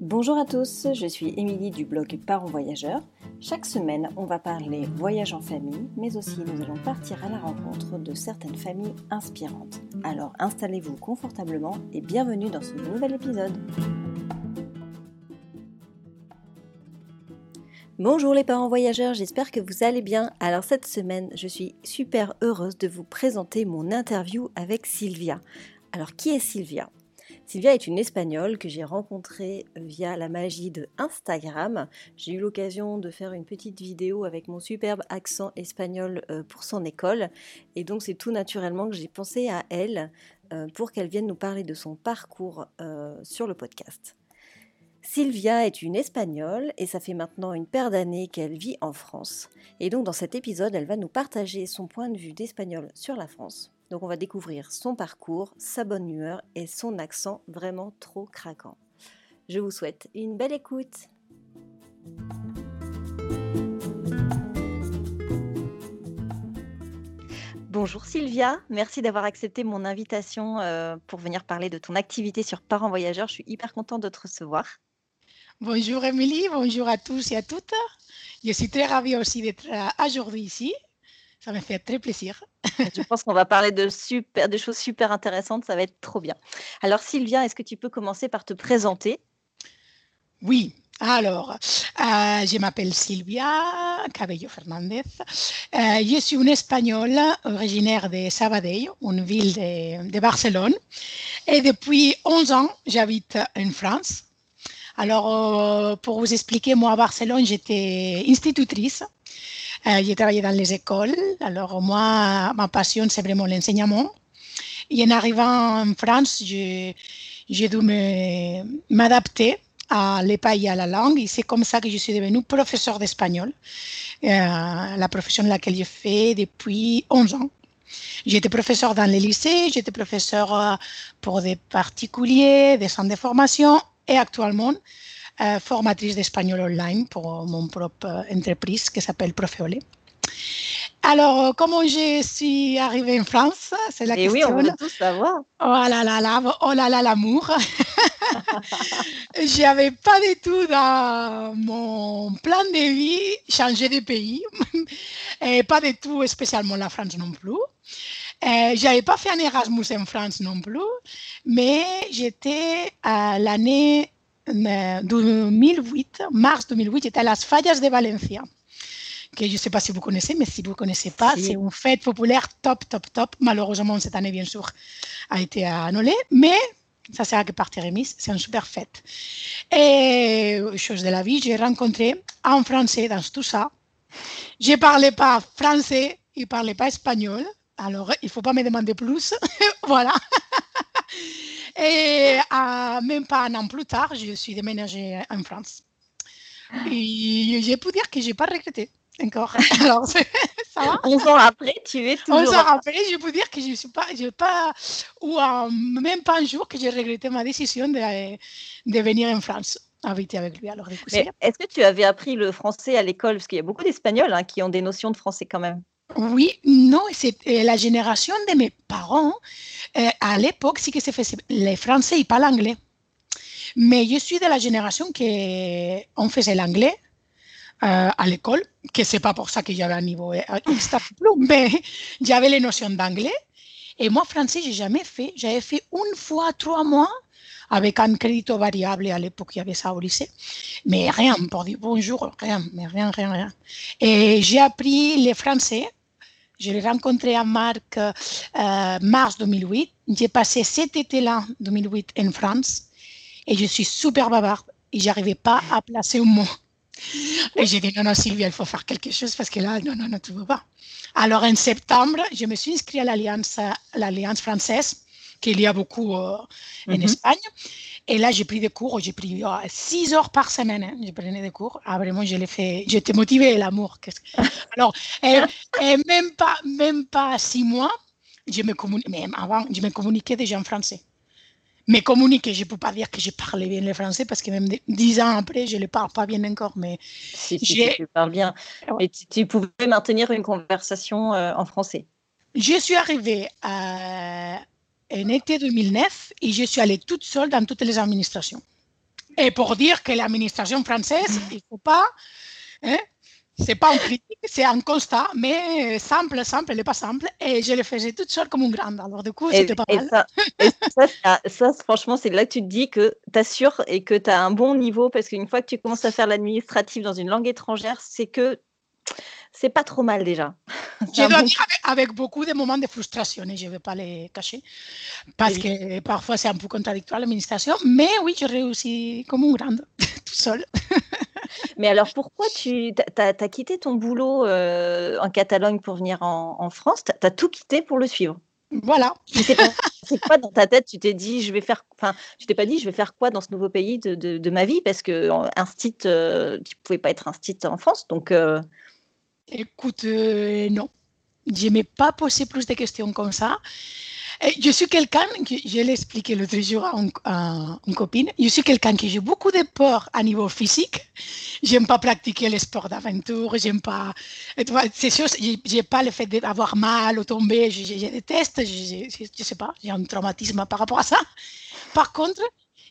Bonjour à tous, je suis Émilie du blog Parents Voyageurs. Chaque semaine, on va parler voyage en famille, mais aussi nous allons partir à la rencontre de certaines familles inspirantes. Alors installez-vous confortablement et bienvenue dans ce nouvel épisode. Bonjour les parents voyageurs, j'espère que vous allez bien. Alors cette semaine, je suis super heureuse de vous présenter mon interview avec Sylvia. Alors qui est Sylvia? Sylvia est une Espagnole que j'ai rencontrée via la magie de Instagram. J'ai eu l'occasion de faire une petite vidéo avec mon superbe accent espagnol euh, pour son école. Et donc c'est tout naturellement que j'ai pensé à elle euh, pour qu'elle vienne nous parler de son parcours euh, sur le podcast. Sylvia est une Espagnole et ça fait maintenant une paire d'années qu'elle vit en France. Et donc dans cet épisode, elle va nous partager son point de vue d'Espagnol sur la France. Donc on va découvrir son parcours, sa bonne humeur et son accent vraiment trop craquant. Je vous souhaite une belle écoute. Bonjour Sylvia, merci d'avoir accepté mon invitation euh, pour venir parler de ton activité sur Parents Voyageurs. Je suis hyper contente de te recevoir. Bonjour Émilie, bonjour à tous et à toutes. Je suis très ravie aussi d'être euh, aujourd'hui ici ça me fait très plaisir. Je pense qu'on va parler de, super, de choses super intéressantes. Ça va être trop bien. Alors, Sylvia, est-ce que tu peux commencer par te présenter? Oui. Alors, euh, je m'appelle Silvia Cabello Fernandez. Euh, je suis une Espagnole originaire de Sabadell, une ville de, de Barcelone. Et depuis 11 ans, j'habite en France. Alors, euh, pour vous expliquer, moi à Barcelone, j'étais institutrice euh, j'ai travaillé dans les écoles. Alors, moi, ma passion, c'est vraiment l'enseignement. Et en arrivant en France, j'ai dû m'adapter à l'épaille et à la langue. Et c'est comme ça que je suis devenue professeur d'espagnol, euh, la profession laquelle j'ai fait depuis 11 ans. J'étais professeur dans les lycées, j'étais professeur euh, pour des particuliers, des centres de formation et actuellement, formatrice d'espagnol online pour mon propre entreprise qui s'appelle Profeole. Alors, euh, comment je suis arrivée en France? C'est la Et question. oui, on veut tout savoir. Oh là là là, oh là là, l'amour. Je n'avais pas du tout dans mon plan de vie changer de pays, et pas du tout spécialement la France non plus. Euh, je n'avais pas fait un Erasmus en France non plus, mais j'étais à l'année 2008, mars 2008, j'étais à Las Fallas de Valencia, que je ne sais pas si vous connaissez, mais si vous ne connaissez pas, c'est une fête populaire top, top, top. Malheureusement, cette année, bien sûr, a été annulée, mais ça sert à que partir remise, c'est une super fête. Et chose de la vie, j'ai rencontré un Français dans tout ça. Je ne parlais pas français, il ne parlait pas espagnol, alors il ne faut pas me demander plus. voilà. Et euh, même pas un an plus tard, je suis déménagée en France. Et je peux dire que je n'ai pas regretté encore. Alors, ça va? 11 ans après, tu es toujours. 11 ans après, je peux dire que je ne suis pas, je pas, ou même pas un jour que j'ai regretté ma décision de, de venir en France habiter avec lui. Alors, est-ce que tu avais appris le français à l'école? Parce qu'il y a beaucoup d'Espagnols hein, qui ont des notions de français quand même. Oui, non, c'est euh, la génération de mes parents. Euh, à l'époque, sí que se faisait. Les Français, ils parlent anglais. Mais je suis de la génération qui on faisait l'anglais euh, à l'école, que c'est pas pour ça que j'avais un niveau mais j'avais les notions d'anglais. Et moi, français, j'ai jamais fait. J'avais fait une fois trois mois avec un crédit variable. À l'époque, il y avait ça au lycée. Mais rien pour dire bonjour, rien, mais rien, rien, rien. Et j'ai appris le français je l'ai rencontré à Marc euh, mars 2008. J'ai passé cet été-là, 2008, en France. Et je suis super bavarde. Et j'arrivais pas à placer un mot. Et j'ai dit, non, non, Sylvia, il faut faire quelque chose parce que là, non, non, non, tu ne veux pas. Alors, en septembre, je me suis inscrite à l'Alliance, française, qu'il y a beaucoup euh, en mm -hmm. Espagne. Et là, j'ai pris des cours, j'ai pris 6 heures par semaine. Hein, j'ai pris des cours. Ah, vraiment, je l'ai fait. J'étais motivée, l'amour. Alors, et, même, pas, même pas six mois, je me même avant, je me communiquais déjà en français. Mais communiquer, je ne peux pas dire que je parlais bien le français parce que même dix ans après, je ne le parle pas bien encore. Mais si, tu parles bien. Mais tu, pouvais maintenir une conversation euh, en français. Je suis arrivée à, en été 2009 et je suis allée toute seule dans toutes les administrations. Et pour dire que l'administration française, il ne faut pas. Hein, c'est pas un critique, c'est un constat, mais simple, simple, n'est pas simple. Et je le faisais toute seule comme une grande. Alors, du coup, c'était pas mal. Ça, ça, ça, franchement, c'est là que tu te dis que tu assures et que tu as un bon niveau parce qu'une fois que tu commences à faire l'administratif dans une langue étrangère, c'est que c'est pas trop mal déjà. Je dois dire avec, beaucoup de moments de frustration, et je ne vais pas les cacher, parce que parfois c'est un peu contradictoire l'administration, mais oui, je réussis comme une grande, tout seul. mais alors pourquoi tu as, quitté ton boulot euh, en Catalogne pour venir en, France? Tu as, tout quitté pour le suivre voilà. C'est quoi dans ta tête? Tu t'es dit, je vais faire. Enfin, tu t'es pas dit, je vais faire quoi dans ce nouveau pays de, de, ma vie? Parce que un site, euh, tu pouvais pas être un site en France, donc. Euh, Écoute, euh, non. Je ne m'ai pas posé plus de questions comme ça. Je suis quelqu'un, je l'ai expliqué l'autre jour à, une copine, je suis quelqu'un qui j'ai beaucoup de peur à niveau physique. J'aime pas pratiquer les sports d'aventure, j'aime pas. C'est sûr, j'ai pas le fait d'avoir mal ou tomber, je, déteste, je, je, sais pas, j'ai un traumatisme par rapport à ça. Par contre,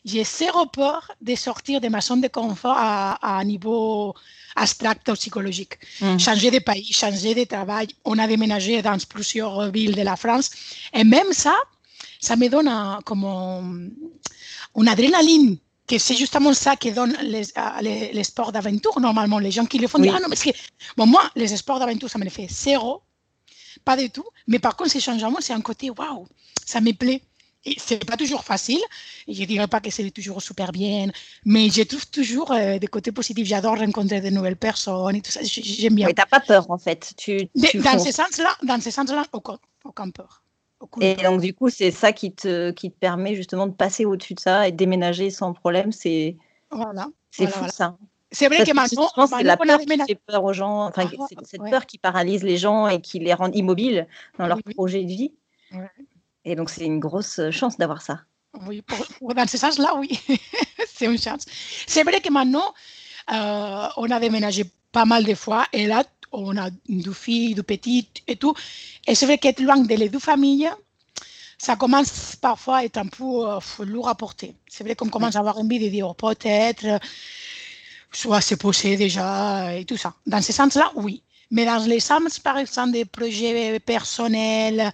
j'ai zéro peur de sortir de ma zone de confort à, à niveau abstract ou psychologique. Mm. Changer de pays, changer de travail. On a déménagé dans plusieurs villes de la France. Et même ça, ça me donne comme une adrénaline que c'est justement ça que donne les, les, les sports d'aventure. Normalement, les gens qui le font oui. disent, ah non, parce que bon, moi, les sports d'aventure, ça me fait zéro, pas du tout. Mais par contre, ces changements, c'est un côté, waouh, ça me plaît c'est pas toujours facile. Je dirais pas que c'est toujours super bien, mais je trouve toujours euh, des côtés positifs. J'adore rencontrer de nouvelles personnes et tout ça. J'aime bien. Mais t'as pas peur en fait. Tu, dans, ce sens-là, dans ce sens-là, aucun, aucun peur. et donc du coup, c'est ça qui te, qui te permet justement de passer au-dessus de ça et de déménager sans problème. C'est voilà. C'est fou ça. C'est vrai que maintenant, c'est la peur qui fait peur aux gens, enfin, ah, c'est cette peur qui paralyse les gens et qui les rend immobiles dans leur projet de vie. Et donc, c'est une grosse chance d'avoir ça. Oui, dans ce sens-là, oui, c'est une chance. C'est vrai que maintenant, euh, on a déménagé pas mal de fois et là, on a deux filles, deux petites et tout. Et c'est vrai qu'être loin de les deux familles, ça commence parfois à être un peu euh, lourd à porter. C'est vrai qu'on commence à avoir envie de dire peut-être, soit se poser déjà et tout ça. Dans ce sens-là, oui. Mais dans les sens, par exemple, des projets personnels,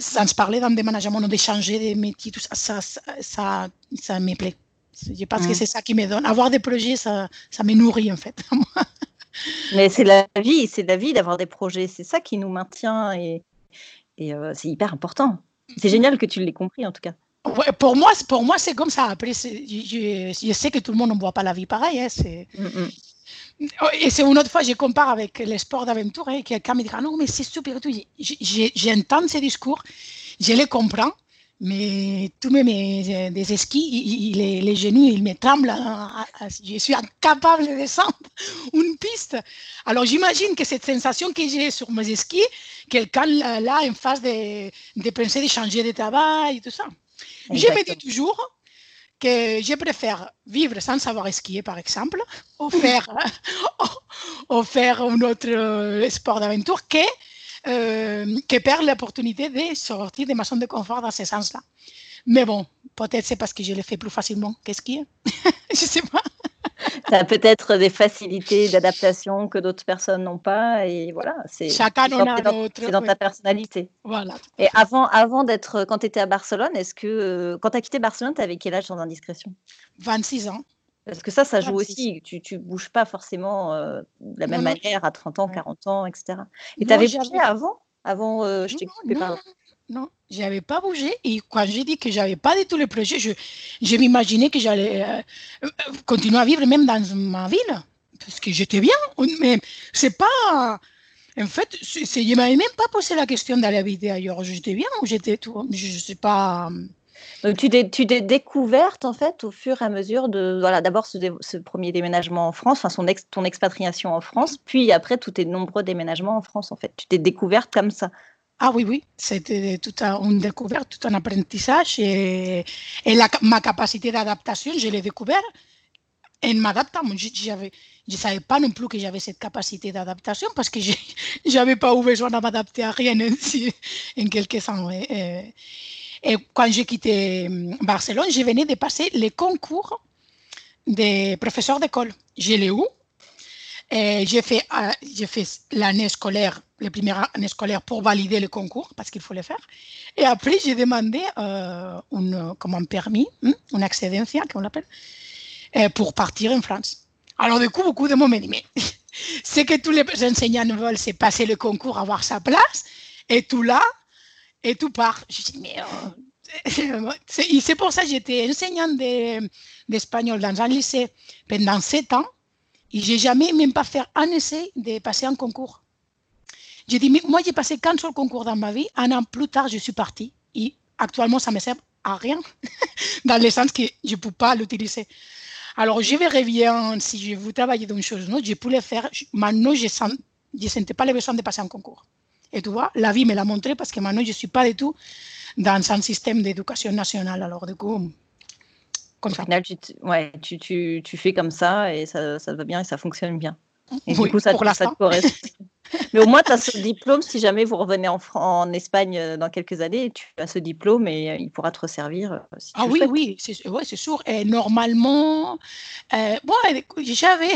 sans parler dans des managements ou d'échanger des métiers, tout ça, ça, ça, ça, me plaît. Je pense que mm. c'est ça qui me donne. Avoir des projets, ça, ça me nourrit en fait. Mais c'est la vie, c'est la vie d'avoir des projets. C'est ça qui nous maintient et, et euh, c'est hyper important. C'est génial que tu l'aies compris en tout cas. Ouais, pour moi, pour moi c'est comme ça. Après, je, je, sais que tout le monde ne voit pas la vie pareil. Hein, mm, mm. Et c'est une autre fois, je compare avec les sports d'aventure, et quelqu'un me dira non, mais c'est super. J'entends ces discours, je les comprends, mais tous mes des skis, les, les, genoux, ils me tremblent. Hein, hein, hein, je suis incapable de descendre une piste. Alors j'imagine que cette sensation que j'ai sur mes skis, quelqu'un là en face de, de penser de changer de travail et tout ça. Je me dis toujours, que je préfère vivre sans savoir skier, par exemple, ou faire, ou faire un autre euh, sport d'aventure que, euh, que perdre l'opportunité de sortir de ma zone de confort dans ce sens-là. Mais bon, peut-être c'est parce que je le fais plus facilement que skier. je sais pas tu as peut-être des facilités d'adaptation que d'autres personnes n'ont pas. Et voilà, c'est a dans, C'est dans ta personnalité. Voilà. Et avant, avant d'être, quand tu étais à Barcelone, est-ce que, euh, quand tu as quitté Barcelone, tu avais quel âge sans indiscrétion? 26 ans. Parce que ça, ça joue aussi. Tu ne bouges pas forcément euh, de la même manière à 30 ans, 40 ans, etc. Et tu avais bougé avant? Avant, euh, je t'ai coupé par non, je n'avais pas bougé. Et quand j'ai dit que je n'avais pas du tout les projets, je, je m'imaginais que j'allais euh, euh, continuer à vivre même dans ma ville. Parce que j'étais bien. Mais c'est pas. En fait, je ne m'avais même pas posé la question d'aller habiter ailleurs. J'étais bien ou j'étais tout. Je ne sais pas. Donc, tu t'es, découverte en fait au fur et à mesure de voilà d'abord ce, ce, premier déménagement en France, enfin ex, ton expatriation en France, puis après tous tes nombreux déménagements en France en fait. Tu t'es découverte comme ça ah oui, oui, c'était toute une découverte, tout un apprentissage et, ma capacité d'adaptation, je l'ai découvert en m'adaptant. Je ne savais pas non plus que j'avais cette capacité d'adaptation parce que je n'avais pas eu besoin de m'adapter à rien ainsi, en quelque sens. Et, et quand j'ai quitté Barcelone, je venais de passer les concours de professeur d'école. Je l'ai eu. J'ai fait, euh, fait l'année scolaire, les premières années scolaires pour valider le concours, parce qu'il faut le faire. Et après, j'ai demandé euh, une, comme un permis, hein, une excedencia, qu'on l'appelle, euh, pour partir en France. Alors, du coup, beaucoup de monde me dit, mais ce que tous les enseignants veulent, c'est passer le concours, avoir sa place, et tout là, et tout part. Je dis, mais c'est pour ça que j'étais enseignante d'espagnol dans un lycée pendant sept ans et j'ai jamais même pas fait un essai de passer un concours. J'ai dit, mais moi j'ai passé qu'un seul concours dans ma vie, un an plus tard je suis partie et actuellement ça me sert à rien dans le sens que je ne peux pas l'utiliser. Alors je verrai bien si je veux travailler dans une chose, non, je le faire. Maintenant je ne sentais pas le besoin de passer un concours. Et tu vois, la vie me l'a montré parce que maintenant je ne suis pas du tout dans un système d'éducation nationale. Alors, du coup. Au final, tu, ouais, tu, tu, tu, fais comme ça et ça, ça va bien et ça fonctionne bien. Et du coup, ça, pour ça te correspond. Mais au moins, tu as ce diplôme. Si jamais vous revenez en, en, Espagne euh, dans quelques années, tu as ce diplôme et euh, il pourra te resservir. Euh, si ah oui, oui, c'est ouais, sûr. Et normalement, euh, bon, j'avais,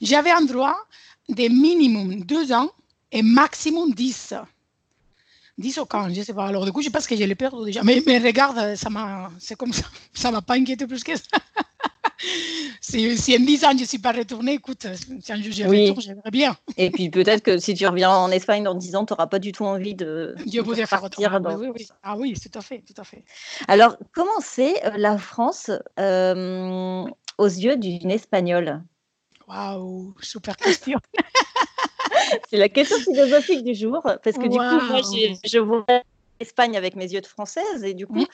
j'avais un droit de minimum deux ans et maximum dix. 10 ou 15, je ne sais pas. Alors, du coup, je pense que je les perds déjà. Mais, mais regarde, ça m'a, c'est comme ça. Ça ne m'a pas inquiété plus que ça. si, si, en 10 ans, je ne suis pas retournée, écoute, si un jour oui. retourne, j'aimerais bien. Et puis, peut-être que si tu reviens en Espagne dans 10 ans, tu n'auras pas du tout envie de, je de partir. Dans... Oui, oui. Ah oui, tout à fait, tout à fait. Alors, comment c'est euh, la France euh, aux yeux d'une Espagnole? Waouh, super question. c'est la question philosophique du jour, parce que du coup, moi, je vois l'Espagne avec mes yeux de française, et du coup,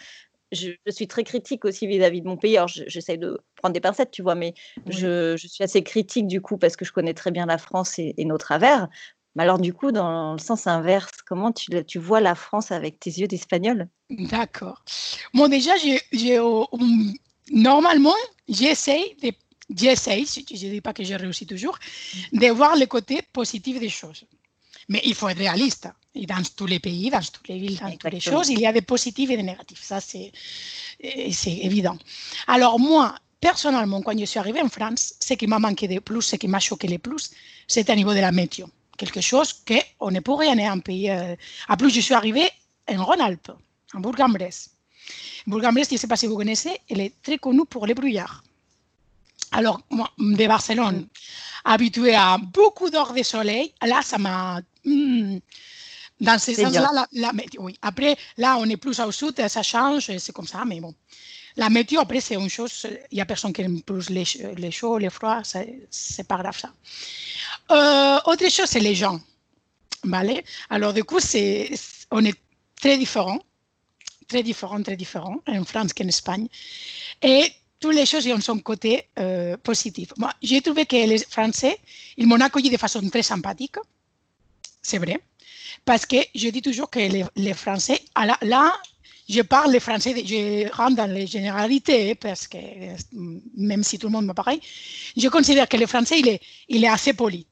je, suis très critique aussi vis-à-vis de mon pays. Alors, j'essaie de prendre des pincettes, tu vois, mais je, suis assez critique du coup, parce que je connais très bien la France et, nos travers. Mais alors, du coup, dans le sens inverse, comment tu, tu vois la France avec tes yeux d'espagnol? D'accord. Bon, déjà, j'ai, normalement, j'essaie de j'essaie, je ne dis pas que j'ai réussi toujours, de voir le côté positif des choses. Mais il faut être réaliste. Et dans tous les pays, dans toutes les villes, dans toutes les choses, il y a des positifs et des négatifs. Ça, c'est évident. Alors, moi, personnellement, quand je suis arrivée en France, ce qui m'a manqué de plus, ce qui m'a choqué le plus, c'était au niveau de la météo. Quelque chose qu'on ne pourrait rien en pays. Euh, en plus, je suis arrivée en Rhône-Alpes, en Bourg-en-Bresse. Bourg-en-Bresse, je ne sais pas si vous connaissez, elle est très connue pour les brouillards. Alors, moi, de Barcelone, habitué à beaucoup d'heures de soleil, là, ça m'a... Hmm, dans ce sens-là, la, météo, oui. Après, là, on est plus au sud, ça change, c'est comme ça, mais bon. La météo, après, c'est une chose, il n'y a personne qui aime plus les, les chauds, les froids, c'est pas grave ça. Euh, autre chose, c'est les gens. Vale? Alors, du coup, c'est, on est très différents, très différents, très différents, en France qu'en Espagne. Et toutes les choses ont son côté euh, positif. Moi, j'ai trouvé que les Français, ils m'ont accueilli de façon très sympathique, c'est vrai, parce que je dis toujours que les, les Français, là, là, je parle les Français, je rentre dans les généralités, parce que même si tout le monde me pareil, je considère que le Français, il est, il est assez poli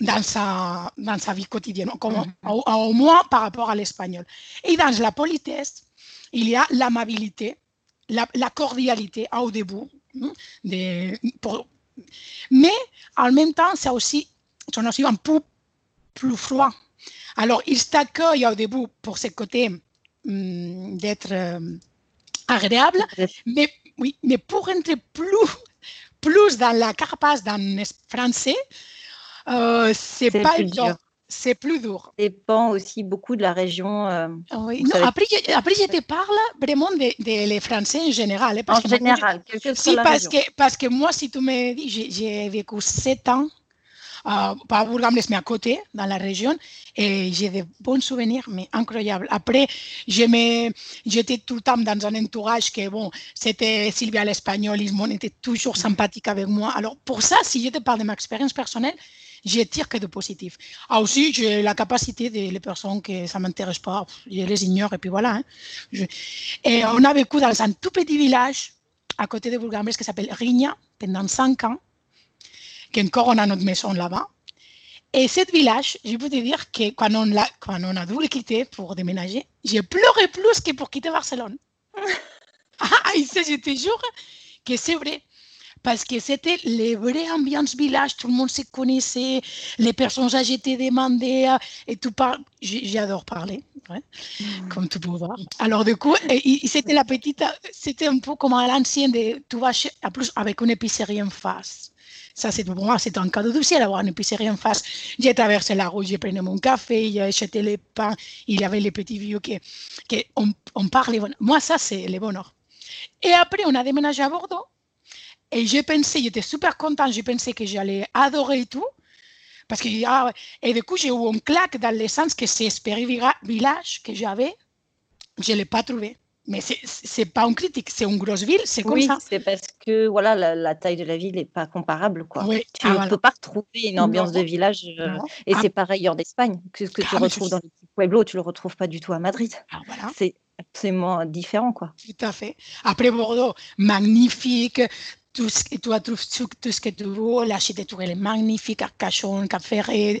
dans sa, dans sa vie quotidienne, comme, mm -hmm. au, au moins par rapport à l'espagnol. Et dans la politesse, il y a l'amabilité, la, la, cordialité au début. Hein, de, pour, mais en même temps, c'est aussi, sont aussi un peu plus froid. Alors, ils t'accueillent au début pour ce côté hum, d'être euh, agréable, mais, oui, mais pour entrer plus, plus dans la carapace d'un français, euh, c'est pas évident c'est plus dur. Ça dépend aussi beaucoup de la région. Euh, oui. non, après, je, après, je te parle vraiment des de les Français en général. Hein, parce en que général, je, si, parce que, parce que moi, si tu me dis, j'ai vécu sept ans, euh, pas à Bourg-en-Bresse, mais à côté, dans la région, et j'ai de bons souvenirs, mais incroyables. Après, j'étais tout le temps dans un entourage que, bon, c'était Sylvia l'Espagnol, ils étaient toujours sympathiques avec moi. Alors, pour ça, si je te parle de ma expérience personnelle, je tire que de positif. Ah aussi, j'ai la capacité de les personnes que ça ne m'intéresse pas, je les ignore et puis voilà. Hein. Je... Et on a vécu dans un tout petit village à côté de Bourg-en-Bresse qui s'appelle Rigna pendant cinq ans, qu'encore on a notre maison là-bas. Et ce village, je peux te dire que quand on, a, quand on a dû le quitter pour déménager, j'ai pleuré plus que pour quitter Barcelone. ah, et ça, je te jure que c'est vrai. parce que c'était les vraies ambiances village, tout le monde se connaissait, les personnes âgées te demandaient, euh, et tout parles. J'adore parler, ouais, mmh. comme tu peux voir. Alors, du coup, c'était la petite, c'était un peu comme à l'ancienne, tu vas en plus avec une épicerie en face. Ça, c'est pour moi, c'est un cadeau du ciel d'avoir une épicerie en face. J'ai traversé la rue, j'ai pris mon café, j'ai acheté les pains, il y avait les petits vieux qui, qui on, on parlait. Moi, ça, c'est le bonheur. Et après, on a déménagé à Bordeaux. Et j'ai pensé, j'étais super contente, j'ai pensé que j'allais adorer tout. Parce que, ah, et du coup, j'ai eu un claque dans le sens que c'est Espéry Village que j'avais, je ne l'ai pas trouvé. Mais ce n'est pas une critique, c'est une grosse ville, c'est comme oui, ça. c'est parce que voilà, la, taille de la ville n'est pas comparable. Quoi. Tu ne ah, peux pas retrouver une ambiance de village. Euh, et ah. c'est pareil en Espagne. Ce que tu ah, retrouves dans les petits pueblos, tu ne le retrouves pas du tout à Madrid. Voilà. C'est absolument différent. Quoi. Tout à fait. Après Bordeaux, magnifique. Tout ce, tu trouves tout, ce que tu veux. L'architecture est magnifique, Arcachon, Cap Ferré,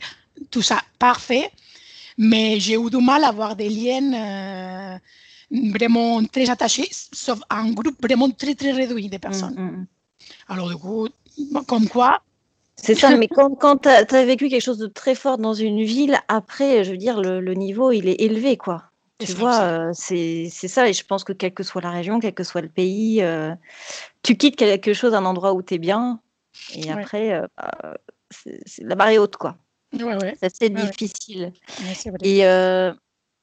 tout ça, parfait. Mais j'ai eu du mal à avoir des liens. Euh, vraiment très attachés, sauf un groupe vraiment très, très réduit de personnes. Mm, mm, mm. Alors, du coup, comme quoi. C'est ça, mais quand, quand tu as, vécu quelque chose de très fort dans une ville, après, je veux dire, le, niveau, il est élevé, quoi. Tu vois, euh, c'est ça, et je pense que quelle que soit la région, quel que soit le pays, euh, tu quittes quelque chose, un endroit où tu es bien, et après, euh, bah, la barre est haute, quoi. Ouais, ouais. C'est assez difficile. Et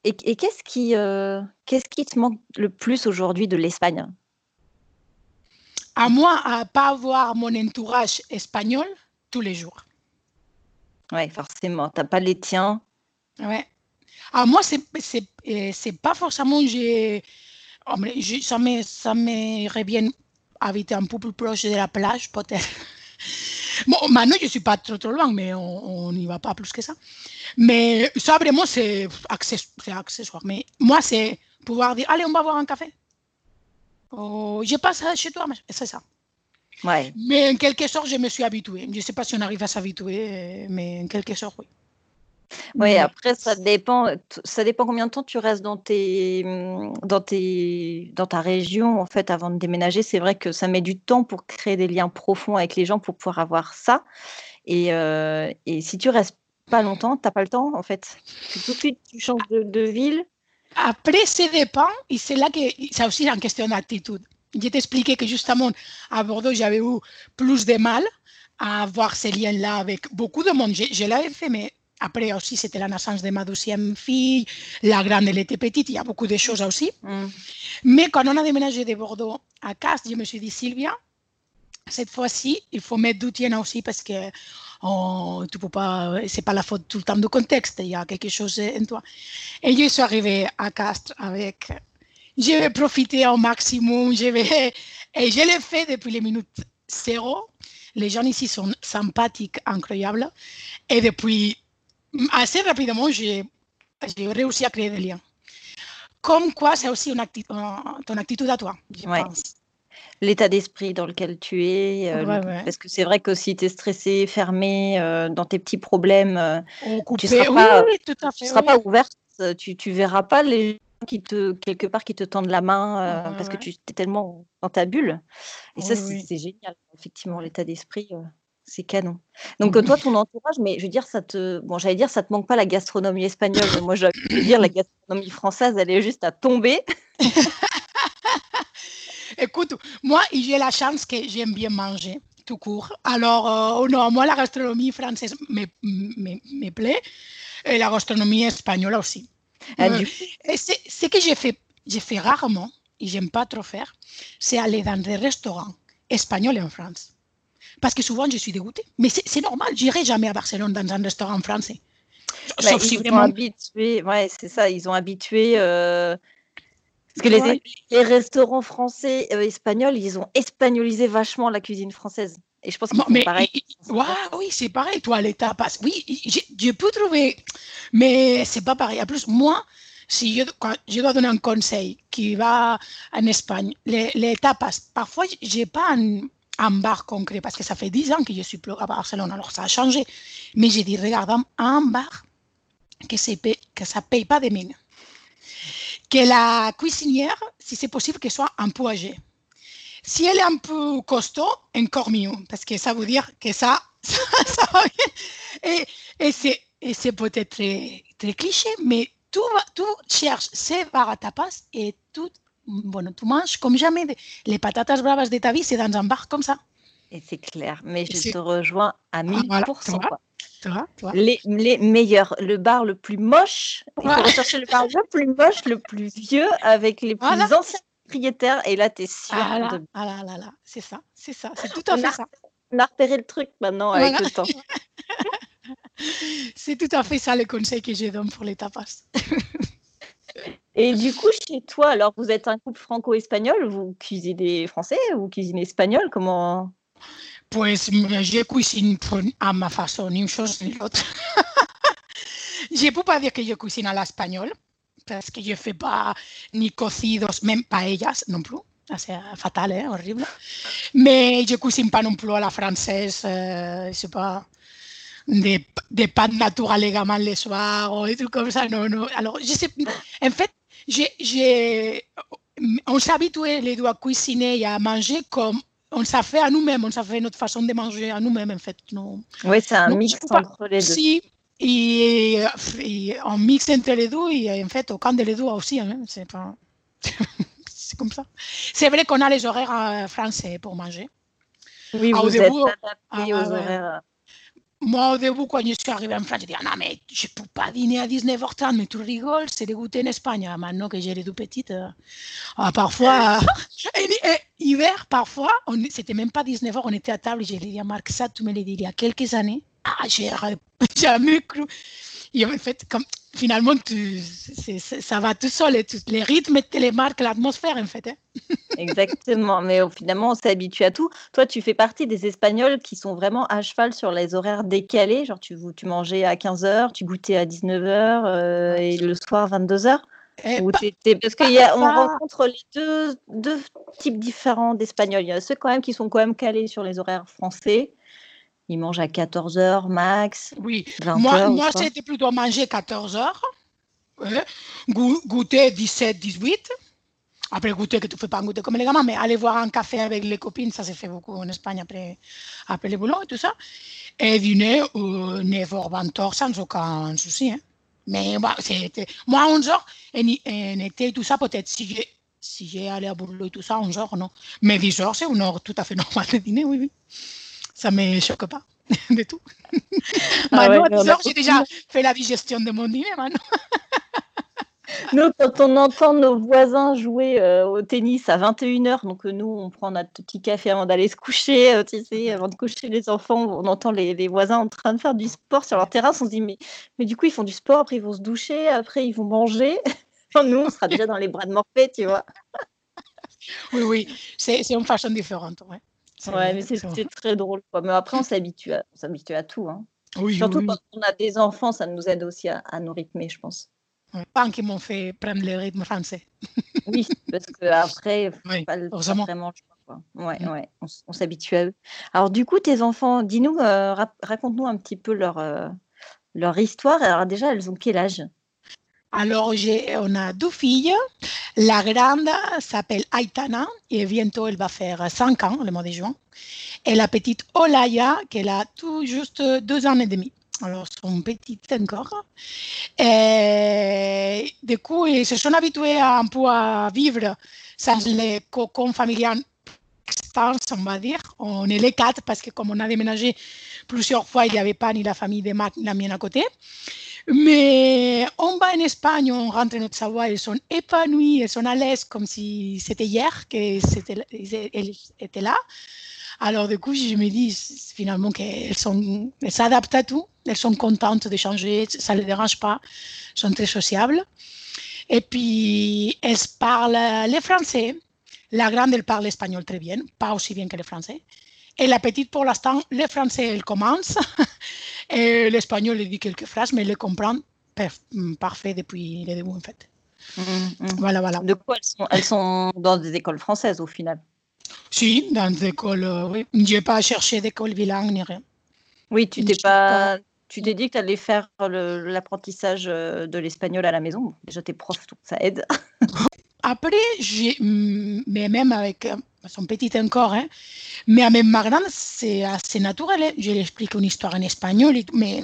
et, qu'est-ce qui, euh, qu'est-ce qui te manque le plus aujourd'hui de l'Espagne? À moi, à pas avoir mon entourage espagnol tous les jours. Oui, forcément. Tu n'as pas les tiens. Ouais. À moi, c'est, c'est, euh, c'est pas forcément. J'ai, ça, m'aimerait bien habiter un peu plus proche de la plage, peut-être. Bon, maintenant, je ne suis pas trop, trop loin, mais on n'y va pas plus que ça. Mais ça, vraiment, c'est accessoire. Mais moi, c'est pouvoir dire, allez, on va boire un café. Oh, je passe chez toi, c'est ça. Ouais. Mais en quelque sorte, je me suis habituée. Je ne sais pas si on arrive à s'habituer, mais en quelque sorte, oui. Oui, après, ça dépend, ça dépend combien de temps tu restes dans, tes, mmh, dans, tes, dans ta région, en fait, avant de déménager. C'est vrai que ça met du temps pour créer des liens profonds avec les gens pour pouvoir avoir ça. Et, euh, et si tu restes pas longtemps, tu n'as pas le temps, en fait. Tout de suite, tu changes de, de ville. Après, ça dépend, et c'est là que c'est aussi une question d'attitude. Je t'expliquais que justement, à Bordeaux, j'avais eu plus de mal à avoir ces liens-là avec beaucoup de monde. Je, je l'avais fait, mais après aussi, c'était la naissance de ma deuxième fille. La grande, elle était petite. Il y a beaucoup de choses aussi. Mm. Mais quand on a déménagé de Bordeaux à Castres, je me suis dit, Sylvia, cette fois-ci, il faut mettre du tien aussi parce que oh, tu peux pas, c'est pas la faute tout le temps du contexte. Il y a quelque chose en toi. Et je suis arrivée à Castres avec, je vais profiter au maximum. Je vais, et je l'ai fait depuis les minutes zéro. Les gens ici sont sympathiques, incroyables. Et depuis assez rapidement, j'ai réussi à créer des liens. Comme quoi, c'est aussi une acti ton attitude à toi, je pense. L'état d'esprit dans lequel tu es. Euh, parce que c'est vrai que si tu es stressé, fermé euh, dans tes petits problèmes, euh, tu ne seras, pas, oui, fait, tu seras pas ouverte. Tu ne verras pas les gens qui te, quelque part qui te tendent la main parce que tu es tellement dans ta bulle. Et ça, c'est génial, effectivement, l'état d'esprit. C'est canon. Donc toi, ton entourage, mais je veux dire, ça te, bon, j'allais dire, ça te manque pas la gastronomie espagnole, mais moi, je veux dire, la gastronomie française, elle est juste à tomber. Écoute, moi, j'ai la chance que j'aime bien manger, tout court. Alors, euh, non, moi, la gastronomie française me, me, plaît, et la gastronomie espagnole aussi. Ah, euh, ce que j'ai fait, j'ai fait rarement, et j'aime pas trop faire, c'est aller dans des restaurants espagnols en France parce que souvent je suis dégoûtée. Mais c'est normal, j'irai jamais à Barcelone dans un restaurant français. Bah, Sauf ils si vraiment... habitués, ouais, c'est ça, ils ont habitué. Euh, parce que les, les, restaurants français, euh, espagnols, ils ont espagnolisé vachement la cuisine française. Et je pense que c'est pareil. oui, c'est pareil. Toi, les tapas, oui, je peux trouver, mais c'est pas pareil. En plus, moi, si je, je dois donner un conseil qui va en Espagne, les, les tapas, parfois, j'ai pas un, un bar concret, parce que ça fait 10 ans que je suis à Barcelone, alors ça a changé. Mais j'ai dit, regarde, un bar que, ça ne paye pas de mine. Que la cuisinière, si c'est possible, que soit âgée. si elle est un peu costaud, encore mieux, parce que ça veut dire que ça, ça, ça va bien. Et, c'est, c'est peut-être très, cliché, mais tu, vas- tu cherches ces bars à tapas et tout, bueno, tu manges comme jamais. Les patatas bravas de ta vie, c'est dans un bar comme ça. Et c'est clair, mais je te rejoins à 1000%. voilà, tu vois. quoi. Tu vois, tu vois. Les, les meilleurs, le bar le plus moche, il faut Voilà. rechercher le bar le plus moche, le plus vieux, avec les plus Voilà. anciens propriétaires, et là, tu es sûr Ah là, de... ah là, là, là, c'est ça, c'est ça, c'est tout à On fait a- ça. On a repéré le truc maintenant avec Voilà. le temps. C'est tout à fait ça le conseil que je donne pour les tapas. Et du coup, chez toi, alors vous êtes un couple franco-espagnol, vous cuisinez français ou vous cuisinez espagnol Comment? Pues je cuisine à ma façon, ni une chose ni l'autre. je ne peux pas dire que je cuisine à l'espagnol, parce que je ne fais pas ni cocidos, même paellas non plus. C'est fatal, hein, horrible. Mais je ne cuisine pas non plus à la française, euh, je sais pas, des, pâtes naturelles également le soir ou des trucs comme ça. Non, non. Alors, je sais, en fait, on s'est habitué les deux à cuisiner et à manger comme on s'est fait à nous-mêmes, on s'est fait notre façon de manger à nous-mêmes, en fait. Non. Oui, c'est un mix pas. entre les deux. Si, et, et on mixe entre les deux et en fait, au camp de les deux aussi. Hein, c'est pas... comme ça. C'est vrai qu'on a les horaires euh, français pour manger. Oui, au vous début, êtes ah, ouais, horaires. Moi, au début, quand je suis arrivée en France, je disais, ah, non, mais je ne peux pas dîner à 19h30, mais tu rigoles, c'est dégoûté en Espagne. Ah, Maintenant que j'ai les deux petites, euh, ah, parfois, et, et, hiver, parfois, on- c'était même pas 19h, on était à table, j'ai dit à Marc, ça, tu me l'as dit il y a quelques années. Ah, j'ai jamais cru. Et en fait, comme, finalement, tu, ça va tout seul, et tout- les rythmes te les marquent l'atmosphère, en fait. hein. Exactement, mais euh, finalement, on s'est habitué à tout. Toi, tu fais partie des Espagnols qui sont vraiment à cheval sur les horaires décalés. Genre, tu, tu mangeais à 15h, tu goûtais à 19h et le soir 22h. Et Ou pas- t'étais- Parce qu'on rencontre les deux, deux types différents d'Espagnols. Il y a ceux quand même qui sont quand même calés sur les horaires français. Ils mangent à 14h max, oui, 20h. Moi, moi c'était plutôt manger 14 heures, ouais, gou- goûter 17, 18. Après goûter, que tu ne fais pas goûter comme les gamins, mais aller boire un café avec les copines, ça se fait beaucoup en Espagne après, après le boulot et tout ça. Et dîner euh, 9h, 20h sans aucun souci. hein. Mais bah, c'était, moi, 11h, en, en été, tout ça, peut-être si j'ai si j'ai allé à boulot et tout ça, 11h, non. Mais 10h, c'est une heure tout à fait normale de dîner, oui, oui. Ça ne me choque pas du tout. Ah Maintenant, ouais, à mais on a 10h, j'ai déjà fait la digestion de mon dîner, maintenant. Nous, quand on entend nos voisins jouer euh, au tennis à 21h, donc euh, nous, on prend notre petit café avant d'aller se coucher, euh, tu sais, avant de coucher les enfants, on entend les, les voisins en train de faire du sport sur leur terrasse, on se dit, mais, mais du coup, ils font du sport, après ils vont se doucher, après ils vont manger. Nous, on sera déjà dans les bras de Morphée, tu vois. Oui, oui, c'est une façon différente. Ouais, Ouais, mais c'est très drôle. Quoi. Mais après, on s'habitue à, on à tout. Hein. Oui, Surtout oui, quand on a des enfants, ça nous aide aussi à, à nous rythmer, je pense. Pas qui m'ont fait prendre le rythme français. Oui, parce qu'après, Oui, pas, pas vraiment le choix. Quoi. Ouais, Mm. ouais, on, s'habitue à eux. Alors, du coup, tes enfants, dis-nous, euh, raconte-nous un petit peu leur, euh, leur histoire. Alors, déjà, elles ont quel âge? Alors, on a deux filles. La grande s'appelle Aitana et bientôt elle va faire 5 ans le mois de juin. Et la petite Olaya, qu'elle a tout juste deux ans et demi. Alors, sont petites encore. Et du coup, ils se sont habitués à, un peu à vivre sans les cocons familiales extens, on va dire. On est les quatre parce que comme on a déménagé plusieurs fois, il n'y avait pas ni la famille de Marc ni la mienne à côté. Mais on va en Espagne, on rentre notre savoir, elles sont épanouies, elles sont à l'aise comme si c'était hier qu'elles étaient, là. Alors du coup, je me dis finalement qu'elles s'adaptent à tout, elles sont contentes de changer, ça ne les dérange pas, elles sont très sociables. Et puis, elles parlent le français. La grande, elle parle espagnol très bien, pas aussi bien que le français. Et la petite, pour l'instant, le français, elle commence. Et l'espagnol, elle dit quelques phrases, mais elle le comprend par- parfait depuis le début, en fait. Mm, mm. Voilà, voilà. De quoi elles sont, elles sont dans des écoles françaises au final? Si, dans des écoles, euh, oui. Je n'ai pas cherché d'école bilingue ni rien. Oui, tu t'es pas. Tu t'es dit que tu allais faire l'apprentissage euh, de l'espagnol à la maison. Déjà, t'es prof, donc ça aide. après, mais même avec son petit encore, hein, mais à même ma grande, c'est assez naturel. Hein. Je lui explique une histoire en espagnol, mais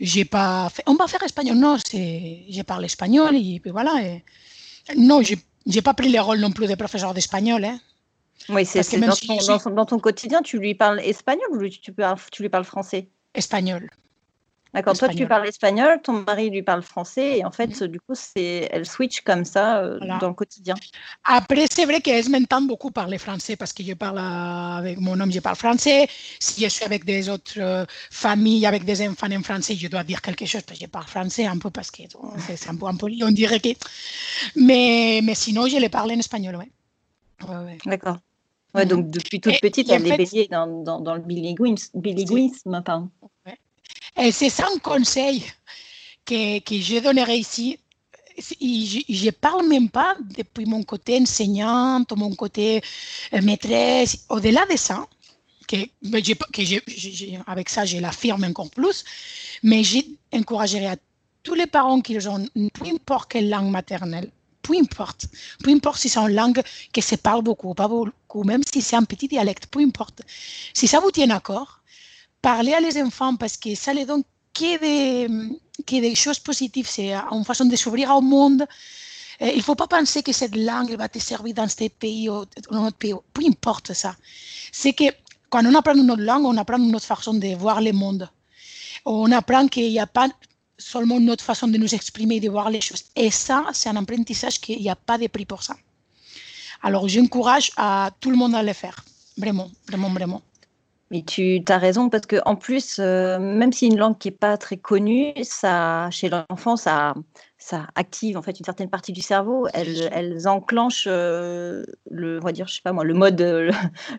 j'ai pas fait, on va faire espagnol. Non, je parle espagnol et puis voilà. Et, non, j'ai, j'ai pas pris le rôle non plus de professeur d'espagnol. Hein. Oui, c'est, dans, si ton, dans, ton, quotidien, tu lui parles espagnol ou tu, tu lui parles français? Espagnol. D'accord, toi tu parles espagnol, ton mari lui parle français et en fait, mmh. du coup, c'est elle switch comme ça euh, dans le quotidien. Après, c'est vrai qu'elle m'entend beaucoup parler français parce que je parle avec mon homme, je parle français. Si je suis avec des autres euh, familles, avec des enfants en français, je dois dire quelque chose parce que je parle français un peu parce que c'est un peu impoli, on dirait que. Mais, mais sinon, je les parle en espagnol, oui. Ouais, D'accord. Ouais, donc depuis toute petite, elle est fait... dans, dans, dans, le bilinguisme. bilinguisme pardon. C'est un conseil que, que je donnerai ici. je ne parle même pas depuis mon côté enseignante, mon côté euh, maîtresse. Au-delà de ça, avec ça, je l'affirme encore plus, mais j'encouragerai à tous les parents qui ont peu importe quelle langue maternelle, peu importe, peu importe si c'est une langue qui se parle beaucoup ou pas beaucoup, même si c'est un petit dialecte, peu importe. Si ça vous tient d'accord, parler à les enfants parce que ça les donne que des, que des choses positives. C'est une façon de s'ouvrir au monde. il ne faut pas penser que cette langue va te servir dans ce pays ou dans un autre pays. Peu importe ça. C'est que quand on apprend une autre langue, on apprend une autre façon de voir le monde. On apprend qu'il n'y a pas seulement une autre façon de nous exprimer de voir les choses. Et ça, c'est un apprentissage qu'il n'y a pas de prix pour ça. Alors, j'encourage à tout le monde à le faire. Vraiment, vraiment, vraiment. Mais tu as raison parce que en plus, euh, même si une langue qui n'est pas très connue, ça, chez l'enfant, ça, ça active en fait une certaine partie du cerveau. Elles, elles enclenchent euh, le, on va dire, je sais pas moi, le mode euh,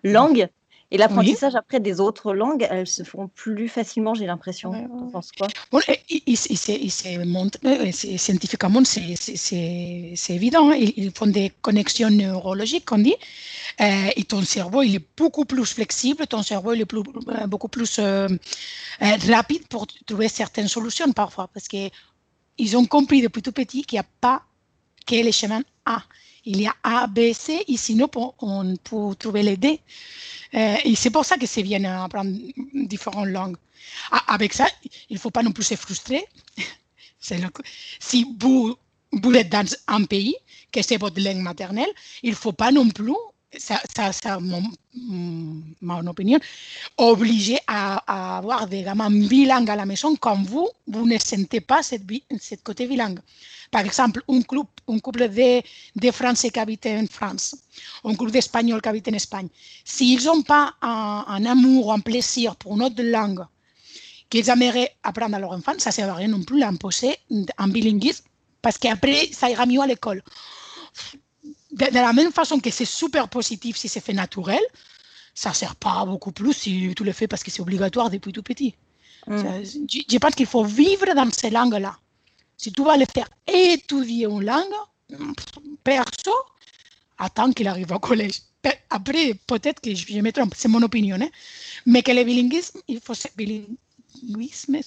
langue. Et l'apprentissage après des autres langues, elles se font plus facilement, j'ai l'impression. Ouais, ouais. penses quoi? Bon, Scientifiquement, c'est évident. Hein. Ils, font des connexions neurologiques, on dit. Euh, et ton cerveau, il est beaucoup plus flexible, ton cerveau, il est euh, beaucoup plus euh, rapide pour trouver certaines solutions parfois. Parce qu'ils ont compris depuis tout petit qu'il n'y a pas que les chemins A. Il y a A, B, C, et sinon, on peut trouver les D. Et c'est pour ça que c'est bien apprendre différentes langues. avec ça, il ne faut pas non plus se frustrer. Si vous, vous êtes dans un pays que c'est votre langue maternelle, il ne faut pas non plus, ça, c'est mon, mon, opinion, obliger à, avoir des gamins bilingues à la maison quand vous, vous ne sentez pas cette, côté bilingue. Par exemple, un, club, un couple de, de Français qui habitent en France, un couple d'Espagnols qui habitent en Espagne, s'ils n'ont pas un, un, amour ou un plaisir pour une autre langue qu'ils aimeraient apprendre à leur enfant, ça ne sert à rien non plus d'imposer un bilinguisme parce qu'après, ça ira mieux à l'école. De, de, la même façon que c'est super positif si c'est fait naturel, ça ne sert pas beaucoup plus si tu le fais parce que c'est obligatoire depuis tout petit. Mm. Je, je pense qu'il faut vivre dans ces langues-là. Si tu vas le faire étudier une langue, perso, attends qu'il arrive au collège. Après, peut-être que je me trompe, c'est mon opinion, hein? mais que le bilinguisme, il faut, bilinguisme,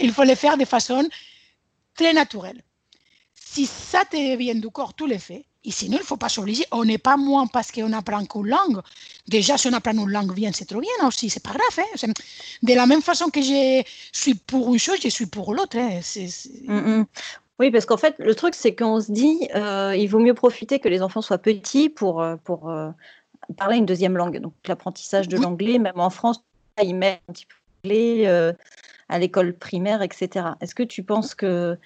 il faut le faire de façon très naturelle. Si ça te vient du corps, tu le fais. Et sinon, il ne faut pas s'obliger. On n'est pas moins parce qu'on apprend qu'une langue. Déjà, si on apprend une langue bien, c'est trop bien aussi. C'est pas grave. Hein? De la même façon que je suis pour une chose, je suis pour l'autre. Hein? Mm, mm. Oui, parce qu'en fait, le truc, c'est qu'on se dit, euh, il vaut mieux profiter que les enfants soient petits pour, euh, pour euh, parler une deuxième langue. Donc, l'apprentissage de l'anglais, même en France, ils mettent un petit peu l'anglais à l'école primaire, etc. Est-ce que tu penses que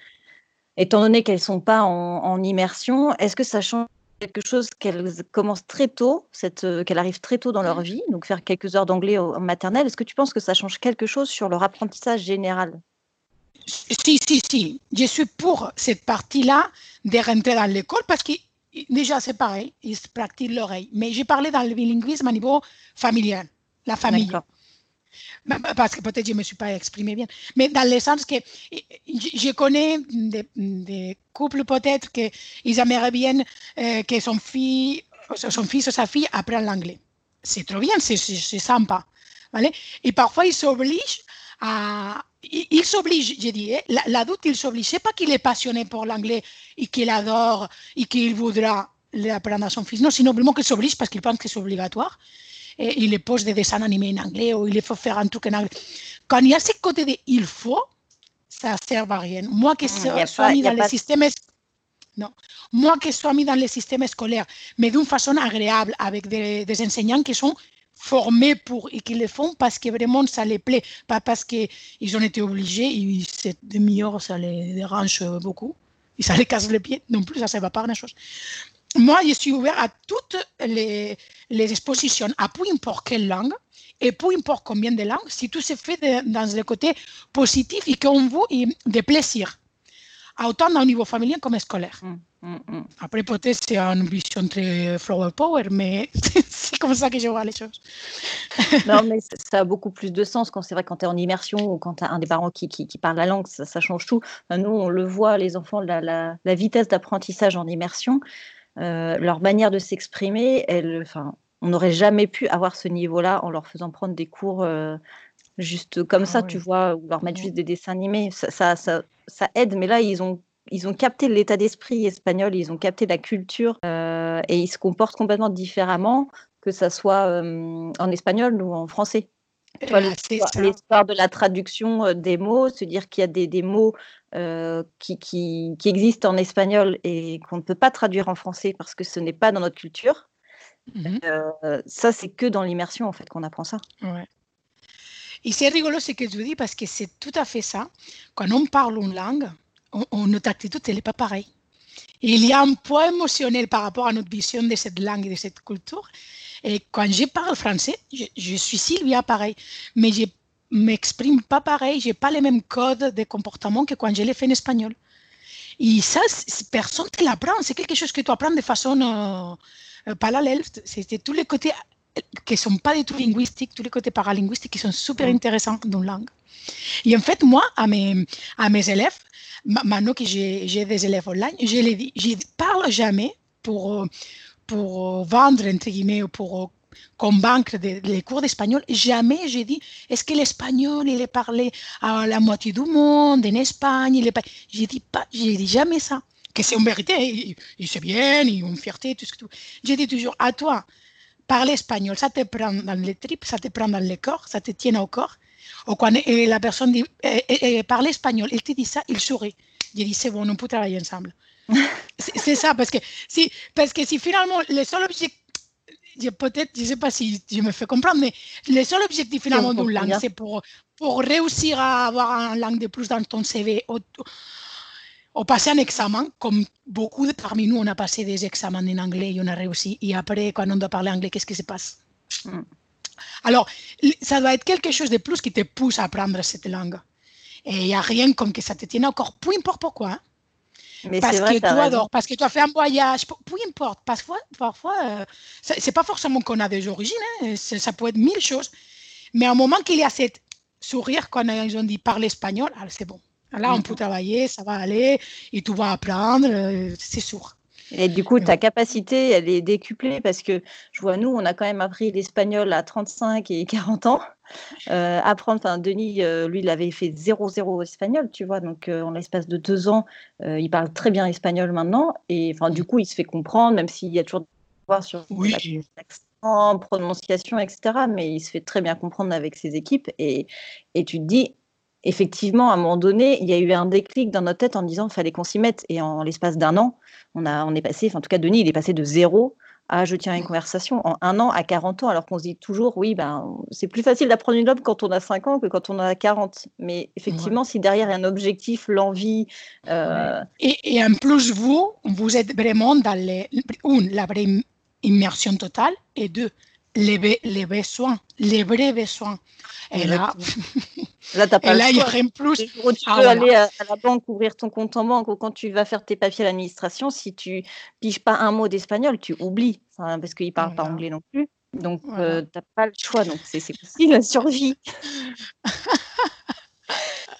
étant donné qu'elles ne sont pas en, immersion, est-ce que ça change quelque chose qu'elles commencent très tôt, euh, qu'elles arrivent très tôt dans leur vie, donc faire quelques heures d'anglais en maternelle, est-ce que tu penses que ça change quelque chose sur leur apprentissage général? Si, si, si. Je suis pour cette partie-là de rentrer dans l'école parce que déjà c'est pareil, ils pratiquent l'oreille. Mais j'ai parlé dans le bilinguisme à niveau familial, la famille parce que peut-être je ne me suis pas exprimé bien, mais dans le sens que je connais des, couples peut-être qu'ils aimeraient bien euh, que son, fille, son fils ou sa fille apprenne l'anglais. C'est trop bien, c'est sympa. Et parfois, ils s'obligent à il, s'oblige, j'ai dit, hein, l'adulte, il s'oblige. C'est pas qu'il est passionné pour l'anglais et qu'il adore et qu'il voudra l'apprendre à son fils. Non, sinon vraiment qu'il s'oblige parce qu'il pense que c'est obligatoire. Et il les pose des dessins animés en anglais ou il faut faire un truc en anglais. Quand il y a ce côté de il faut, ça ne sert à rien. Moi qui mm, sois mis dans le système non. Moi qui sois mis dans le système scolaire, mais d'une façon agréable, avec des, des enseignants qui sont formés pour et qui le font parce que vraiment ça les plaît, pas parce qu'ils ont été obligés et cette demi-heure ça les dérange beaucoup et ça les casse les pieds non plus, ça ne va pas grand-chose. Moi, je suis ouvert à toutes les, les expositions, à peu importe quelle langue et peu importe combien de langues, si tout se fait dans le côté positif et qu'on veut de plaisir, autant au niveau familial comme scolaire. Mm. Mm, mm. Après, peut-être c'est une vision très flower power, mais c'est comme ça que je vois les choses. non, mais ça a beaucoup plus de sens quand c'est vrai quand tu es en immersion ou quand tu as un des parents qui, qui, parle la langue, ça, change tout. nous, on le voit, les enfants, la, la, la vitesse d'apprentissage en immersion, euh, leur manière de s'exprimer, enfin, on n'aurait jamais pu avoir ce niveau-là en leur faisant prendre des cours euh, juste comme ah ça, tu vois, ou leur mettre juste des dessins animés. Ça, ça, ça, ça aide, mais là, ils ont ils ont capté l'état d'esprit espagnol, ils ont capté la culture euh, et ils se comportent complètement différemment, que ça soit en espagnol ou en français. L'histoire de la traduction euh, des mots, se dire qu'il y a des, des mots qui, qui, qui, existent en espagnol et qu'on ne peut pas traduire en français parce que ce n'est pas dans notre culture. Mmh ça, c'est que dans l'immersion en fait qu'on apprend ça. Ouais. Et c'est rigolo ce que tu dis parce que c'est tout à fait ça. Quand on parle une langue, notre attitude, elle n'est pas pareille. Il y a un poids émotionnel par rapport à notre vision de cette langue et de cette culture. Et quand je parle français, je, suis Sylvia pareil, mais je m'exprime pas pareil, j'ai pas les mêmes codes de comportement que quand je l'ai fait en espagnol. Et ça, personne ne l'apprend, c'est quelque chose que tu apprends de façon euh, euh, parallèle. C'est tous les côtés qui ne sont pas du tout linguistiques, tous les côtés paralinguistiques qui sont super mm. intéressants dans la langue. Et en fait, moi, à mes, à mes élèves, maintenant que j'ai des élèves online, je ne dis, je parle jamais pour, pour vendre, entre guillemets, ou pour convaincre des, cours d'espagnol. Jamais je dis, est-ce que l'espagnol, il est parlé à la moitié du monde, en Espagne, il est pas... Je dis pas, je dis jamais ça. Que c'est une vérité, et, c'est bien, et une fierté, tout ce que tu Je dis toujours, à toi, parler espagnol, ça te prend dans les tripes, ça te prend dans le corps, ça te tient au corps. Ou quand la personne dit, parle espagnol, il te dit ça, il sourit. Je dis, c'est bon, on peut travailler ensemble. c'est ça, parce que si, parce que si finalement, le seul objectif, peut-être, je ne sais pas si je me fais comprendre, mais le seul objectif finalement d'une langue, c'est pour, pour réussir à avoir une langue de plus dans ton CV, ou, passer un examen, comme beaucoup de parmi nous, on a passé des examens en anglais et on a réussi. Et après, quand on doit parler anglais, qu'est-ce qui se passe? Mm. Alors, ça doit être quelque chose de plus qui te pousse à apprendre cette langue. Et il n'y a rien comme que ça te tienne encore, peu importe pourquoi. Hein. Mais parce que tu adores, parce que tu as fait un voyage, peu importe. Parfois, parfois euh, c'est pas forcément qu'on a des origines, hein. ça peut être mille choses. Mais au moment qu'il y a cette sourire quand ils ont dit parler espagnol, c'est bon. Là, on peut travailler, ça va aller, et tu vas apprendre, euh, c'est sûr. Et du coup, ta capacité, elle est décuplée parce que je vois, nous, on a quand même appris l'espagnol à 35 et 40 ans. Euh, apprendre, enfin, Denis, euh, lui, il avait fait 0-0 espagnol, tu vois, donc euh, en l'espace de deux ans, il parle très bien espagnol maintenant. Et enfin, du coup, il se fait comprendre, même s'il y a toujours des voir sur oui. l'accent, prononciation, etc. Mais il se fait très bien comprendre avec ses équipes. Et, et tu te dis, effectivement, à un moment donné, il y a eu un déclic dans notre tête en disant qu'il fallait qu'on s'y mette. Et en l'espace d'un an, on, a, on est passé, en tout cas, Denis, il est passé de zéro à je tiens une conversation en un an à 40 ans, alors qu'on se dit toujours, oui, ben, c'est plus facile d'apprendre une langue quand on a 5 ans que quand on a 40. Mais effectivement, si derrière il y a un objectif, l'envie. Euh, et, en plus, vous, vous êtes vraiment dans les, une, la vraie immersion totale, et deux, les, les besoins, les vrais besoins. Et là, là, pas là il aurait plus. Tu peux ah, aller à, la banque ouvrir ton compte en banque ou quand tu vas faire tes papiers à l'administration, si tu piges pas un mot d'espagnol, tu oublies, parce qu'ils parlent pas anglais non plus. Donc, euh, tu n'as pas le choix. Donc, c'est aussi la survie.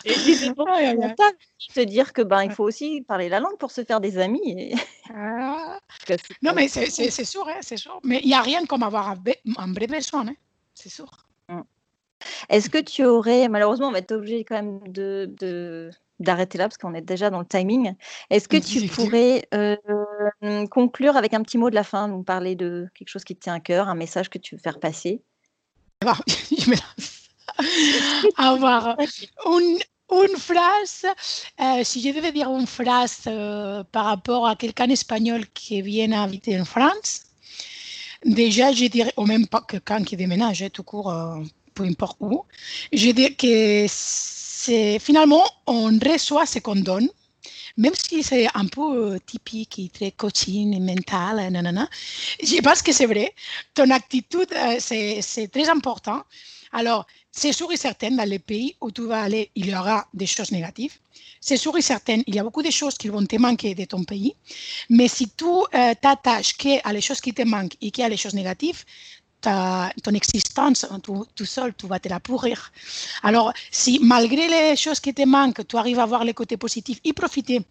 Et c'est pour te dire que ben il faut aussi parler la langue pour se faire des amis. Ah. Non mais c'est sûr, hein, c'est sûr. Mais il n'y a rien comme avoir un, vrai besoin, hein, c'est sûr. Est-ce que tu aurais, malheureusement, on va être obligé quand même de, d'arrêter là parce qu'on est déjà dans le timing. Est-ce que tu pourrais euh, conclure avec un petit mot de la fin, nous parler de quelque chose qui te tient à cœur, un message que tu veux faire passer? Avoir une, une phrase, euh, si je devais dire une phrase euh, par rapport à quelqu'un espagnol qui vient habiter en France, déjà je dirais, ou même pas quelqu'un qui déménage, hein, tout court, peu importe où, je dirais que c'est finalement on reçoit ce qu'on donne même si c'est un peu typique très coaching et mental, nanana, je pense que c'est vrai. Ton attitude, c'est très important. Alors, c'est sûr et certain, dans les pays où tu vas aller, il y aura des choses négatives. C'est sûr et certain, il y a beaucoup de choses qui vont te manquer de ton pays. Mais si tu t'attaches à les choses qui te manquent et a les choses négatives, ton existence tout, seul, tu vas te la pourrir. Alors, si malgré les choses qui te manquent, tu arrives à voir les côtés positifs et profiter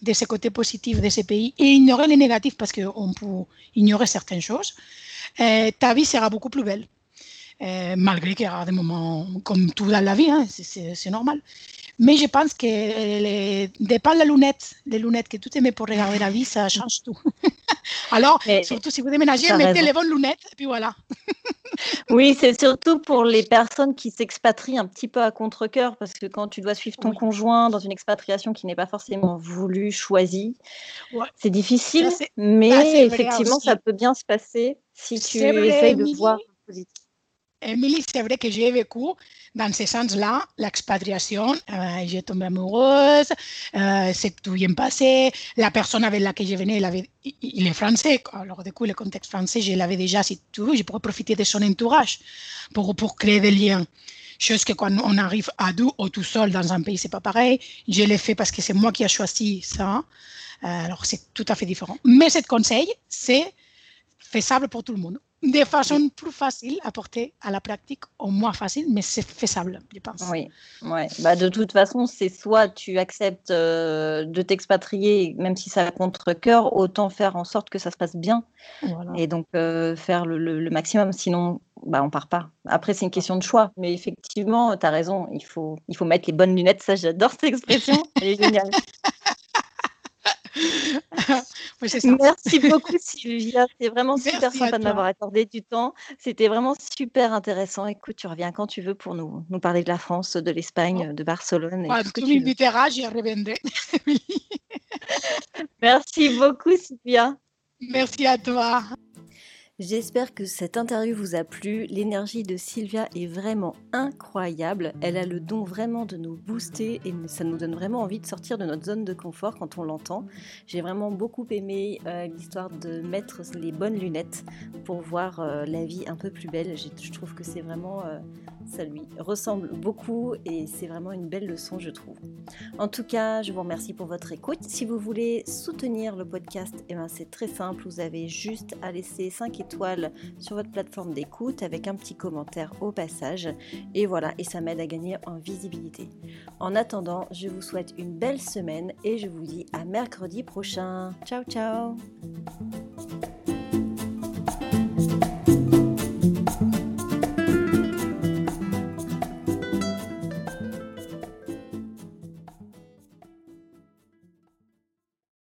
de ces côtés positifs de ces pays et ignorer les négatifs parce qu'on peut ignorer certaines choses, euh, ta vie sera beaucoup plus belle. Euh, malgré qu'il y aura des moments comme tout dans la vie, hein, c'est normal. Mais je pense que les, dépend les lunettes, les lunettes que tu te mets pour regarder la vie, ça change tout. Alors, surtout si vous déménagez, mettez les bonnes lunettes, et puis voilà. oui, c'est surtout pour les personnes qui s'expatrient un petit peu à contre-coeur, parce que quand tu dois suivre ton conjoint dans une expatriation qui n'est pas forcément voulue, choisie, c'est difficile, mais effectivement, ça peut bien se passer si tu essayes de voir positif. Émilie, c'est vrai que j'ai vécu dans ce sens-là l'expatriation. Euh, j'ai tombé amoureuse, euh, c'est tout bien passé. La personne avec laquelle je venais, il, est français. Alors, du coup, le contexte français, je l'avais déjà, si tu veux, je pourrais profiter de son entourage pour, pour créer des liens. Chose que quand on arrive à deux ou tout seul dans un pays, c'est pas pareil. Je l'ai fait parce que c'est moi qui ai choisi ça. Euh, alors, c'est tout à fait différent. Mais ce conseil, c'est faisable pour tout le monde de façon plus facile à porter à la pratique, au moins facile, mais c'est faisable, je pense. Oui, ouais. Bah, de toute façon, c'est soit tu acceptes euh, de t'expatrier, même si ça contre cœur, autant faire en sorte que ça se passe bien. Et donc euh, faire le, maximum, sinon bah, on part pas. Après, c'est une question de choix. Mais effectivement, tu as raison, il faut, il faut mettre les bonnes lunettes. Ça, j'adore cette expression. Elle est géniale. Merci beaucoup Sylvia, c'est vraiment super sympa de m'avoir accordé du temps. C'était vraiment super intéressant. Écoute, tu reviens quand tu veux pour nous, nous parler de la France, de l'Espagne, de Barcelone. Et tout tu m'inviteras, j'y reviendrai. Merci beaucoup Sylvia. Merci à toi. J'espère que cette interview vous a plu. L'énergie de Sylvia est vraiment incroyable. Elle a le don vraiment de nous booster et ça nous donne vraiment envie de sortir de notre zone de confort quand on l'entend. J'ai vraiment beaucoup aimé euh, l'histoire de mettre les bonnes lunettes pour voir euh, la vie un peu plus belle. Je trouve que c'est vraiment euh, ça lui ressemble beaucoup et c'est vraiment une belle leçon, je trouve. En tout cas, je vous remercie pour votre écoute. Si vous voulez soutenir le podcast, eh ben, c'est très simple. Vous avez juste à laisser 5 sur votre plateforme d'écoute avec un petit commentaire au passage. Et voilà, et ça m'aide à gagner en visibilité. En attendant, je vous souhaite une belle semaine et je vous dis à mercredi prochain. Ciao ciao